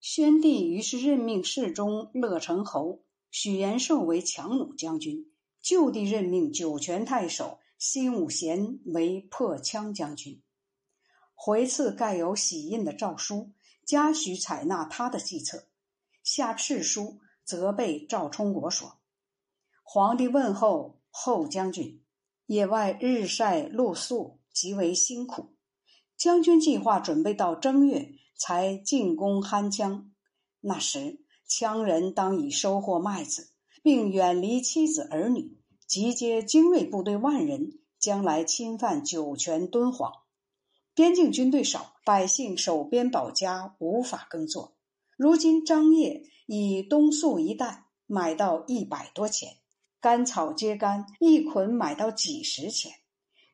宣帝于是任命侍中乐成侯许延寿为强弩将军，就地任命酒泉太守辛武贤为破枪将军。回赐盖有玺印的诏书，嘉许采纳他的计策，下敕书责备赵充国说：“皇帝问候后将军，野外日晒露宿，极为辛苦。将军计划准备到正月。”才进攻酣羌，那时羌人当已收获麦子，并远离妻子儿女，集结精锐部队万人，将来侵犯酒泉敦煌。边境军队少，百姓守边保家，无法耕作。如今张掖以冬粟一担买到一百多钱，干草秸秆一捆买到几十钱，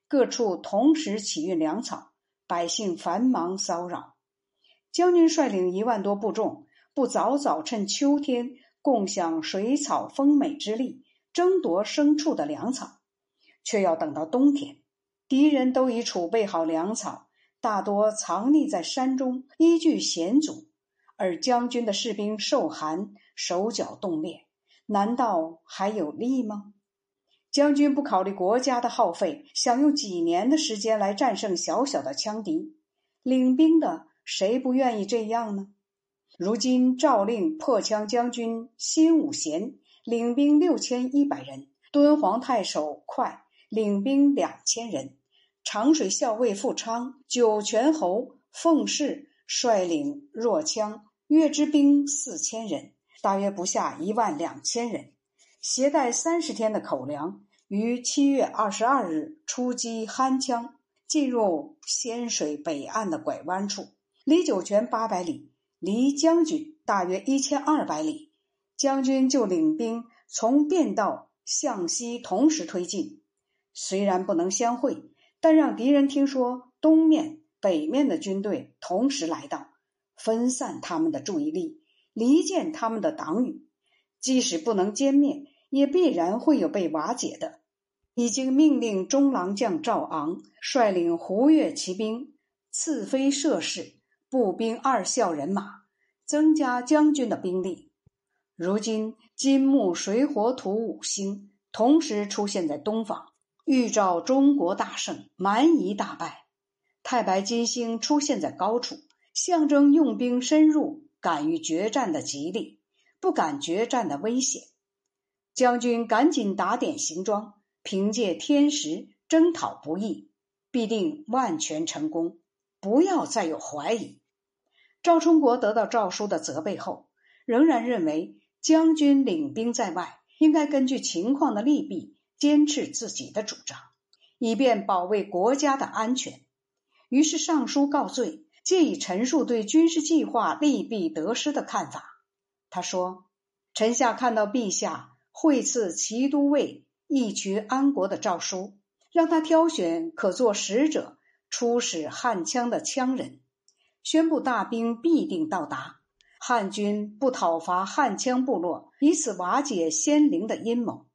各处同时起运粮草，百姓繁忙骚扰。将军率领一万多部众，不早早趁秋天共享水草丰美之力，争夺牲畜的粮草，却要等到冬天，敌人都已储备好粮草，大多藏匿在山中，依据险阻，而将军的士兵受寒，手脚冻裂，难道还有利吗？将军不考虑国家的耗费，想用几年的时间来战胜小小的羌敌，领兵的。谁不愿意这样呢？如今诏令破羌将军辛武贤领兵六千一百人，敦煌太守快领兵两千人，长水校尉傅昌、酒泉侯奉氏率领若羌越之兵四千人，大约不下一万两千人，携带三十天的口粮，于七月二十二日出击酣羌，进入仙水北岸的拐弯处。离酒泉八百里，离将军大约一千二百里，将军就领兵从便道向西同时推进。虽然不能相会，但让敌人听说东面、北面的军队同时来到，分散他们的注意力，离间他们的党羽。即使不能歼灭，也必然会有被瓦解的。已经命令中郎将赵昂率领胡越骑兵，赐飞射士。步兵二校人马，增加将军的兵力。如今金木水火土五星同时出现在东方，预兆中国大胜，蛮夷大败。太白金星出现在高处，象征用兵深入、敢于决战的吉利，不敢决战的危险。将军赶紧打点行装，凭借天时征讨不易，必定万全成功。不要再有怀疑。赵充国得到诏书的责备后，仍然认为将军领兵在外，应该根据情况的利弊，坚持自己的主张，以便保卫国家的安全。于是上书告罪，借以陈述对军事计划利弊得失的看法。他说：“臣下看到陛下会赐齐都尉一渠安国的诏书，让他挑选可做使者。”出使汉羌的羌人，宣布大兵必定到达，汉军不讨伐汉羌部落，以此瓦解先灵的阴谋。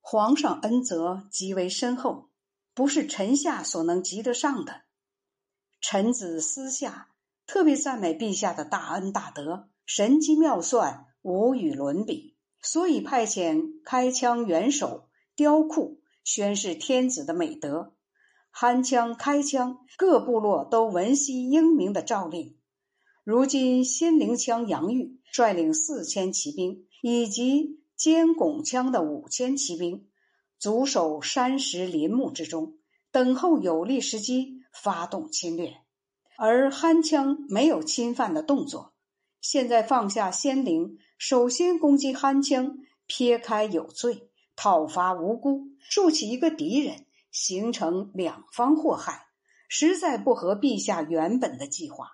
皇上恩泽极为深厚，不是臣下所能及得上的。臣子私下特别赞美陛下的大恩大德，神机妙算，无与伦比，所以派遣开枪元首雕库，宣示天子的美德。酣枪开枪，各部落都闻悉英明的诏令。如今新陵羌杨玉率领四千骑兵，以及兼拱羌的五千骑兵，阻守山石林木之中，等候有利时机发动侵略。而酣羌没有侵犯的动作，现在放下仙灵，首先攻击酣羌，撇开有罪，讨伐无辜，竖起一个敌人。形成两方祸害，实在不合陛下原本的计划。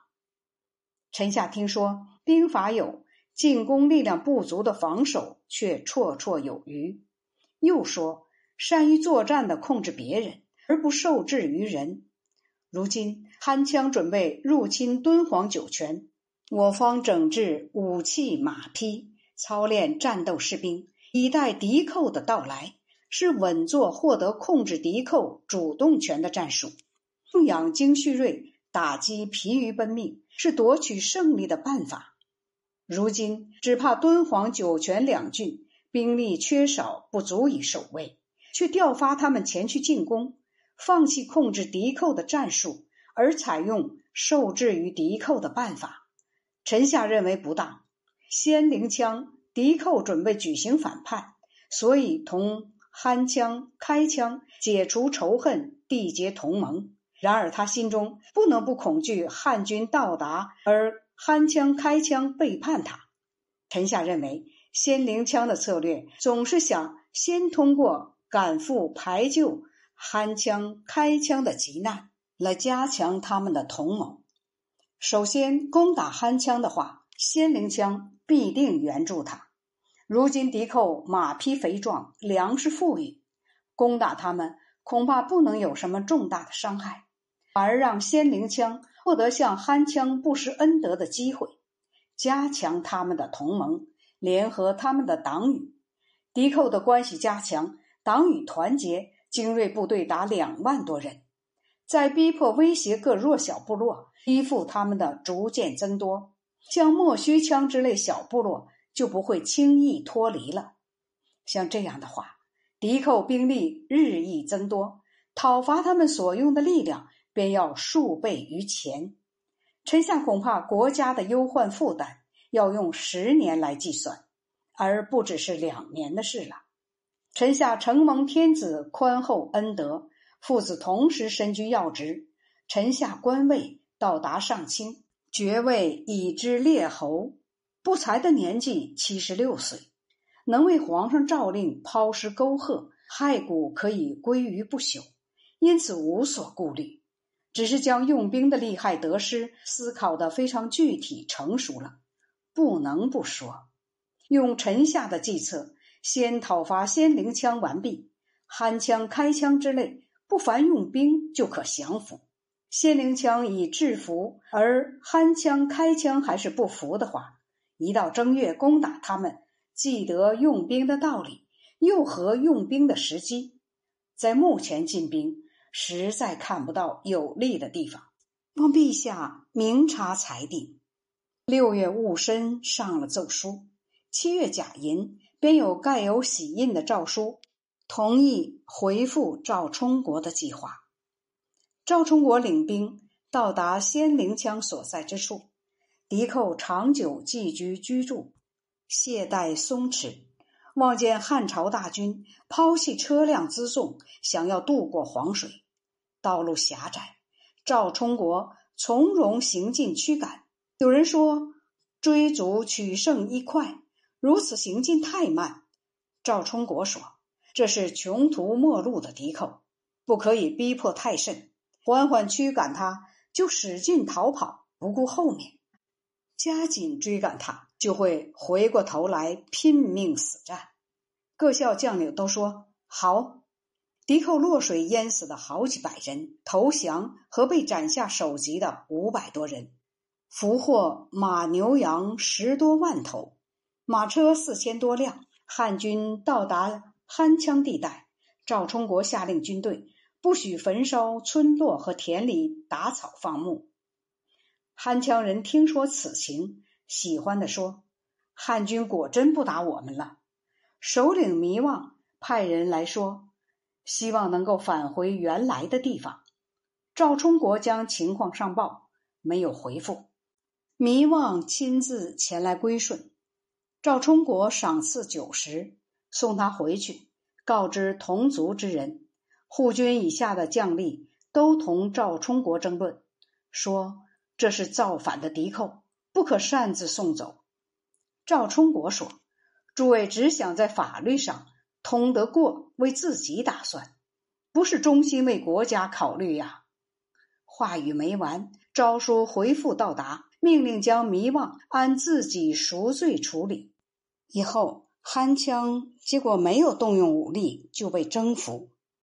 臣下听说兵法有进攻力量不足的防守却绰绰有余，又说善于作战的控制别人而不受制于人。如今酣羌准备入侵敦煌酒泉，我方整治武器马匹，操练战斗士兵，以待敌寇的到来。是稳坐获得控制敌寇主动权的战术，养精蓄锐，打击疲于奔命，是夺取胜利的办法。如今只怕敦煌、酒泉两郡兵力缺少，不足以守卫，却调发他们前去进攻，放弃控制敌寇的战术，而采用受制于敌寇的办法。臣下认为不当。仙灵枪敌寇准备举行反叛，所以同憨枪、开枪解除仇恨，缔结同盟。然而他心中不能不恐惧汉军到达，而憨枪、开枪背叛他。臣下认为，仙灵枪的策略总是想先通过赶赴排救憨枪、开枪的急难，来加强他们的同盟。首先攻打憨羌的话。仙灵枪必定援助他。如今敌寇马匹肥壮，粮食富裕，攻打他们恐怕不能有什么重大的伤害，反而让仙灵枪获得向憨羌不施恩德的机会，加强他们的同盟，联合他们的党羽。敌寇的关系加强，党羽团结，精锐部队达两万多人，在逼迫威胁各弱小部落，依附他们的逐渐增多。像莫须羌之类小部落就不会轻易脱离了。像这样的话，敌寇兵力日益增多，讨伐他们所用的力量便要数倍于前。臣下恐怕国家的忧患负担要用十年来计算，而不只是两年的事了。臣下承蒙天子宽厚恩德，父子同时身居要职，臣下官位到达上卿。爵位已知列侯，不才的年纪七十六岁，能为皇上诏令抛尸沟壑，骸骨可以归于不朽，因此无所顾虑，只是将用兵的利害得失思考的非常具体成熟了。不能不说，用臣下的计策，先讨伐仙灵枪完毕，憨枪、开枪之类，不凡用兵就可降服。仙灵枪已制服，而憨枪、开枪还是不服的话，一到正月攻打他们，既得用兵的道理，又合用兵的时机，在目前进兵，实在看不到有利的地方。望陛下明察裁定。六月戊申上了奏书，七月甲寅便有盖有玺印的诏书，同意回复赵充国的计划。赵充国领兵到达仙灵羌所在之处，敌寇长久寄居居住，懈怠松弛。望见汉朝大军抛弃车辆辎重，想要渡过黄水，道路狭窄。赵充国从容行进驱赶。有人说追逐取胜一快，如此行进太慢。赵充国说：“这是穷途末路的敌寇，不可以逼迫太甚。”缓缓驱赶他，就使劲逃跑，不顾后面；加紧追赶他，就会回过头来拼命死战。各校将领都说好。敌寇落水淹死的好几百人，投降和被斩下首级的五百多人，俘获马牛羊十多万头，马车四千多辆。汉军到达酣羌地带，赵充国下令军队。不许焚烧村落和田里打草放牧。汉羌人听说此情，喜欢的说：“汉军果真不打我们了。”首领迷望派人来说，希望能够返回原来的地方。赵充国将情况上报，没有回复。迷望亲自前来归顺，赵充国赏赐酒食，送他回去，告知同族之人。护军以下的将吏都同赵充国争论，说这是造反的敌寇，不可擅自送走。赵充国说：“诸位只想在法律上通得过，为自己打算，不是忠心为国家考虑呀。”话语没完，诏书回复到达，命令将迷望按自己赎罪处理。以后，憨羌结果没有动用武力就被征服。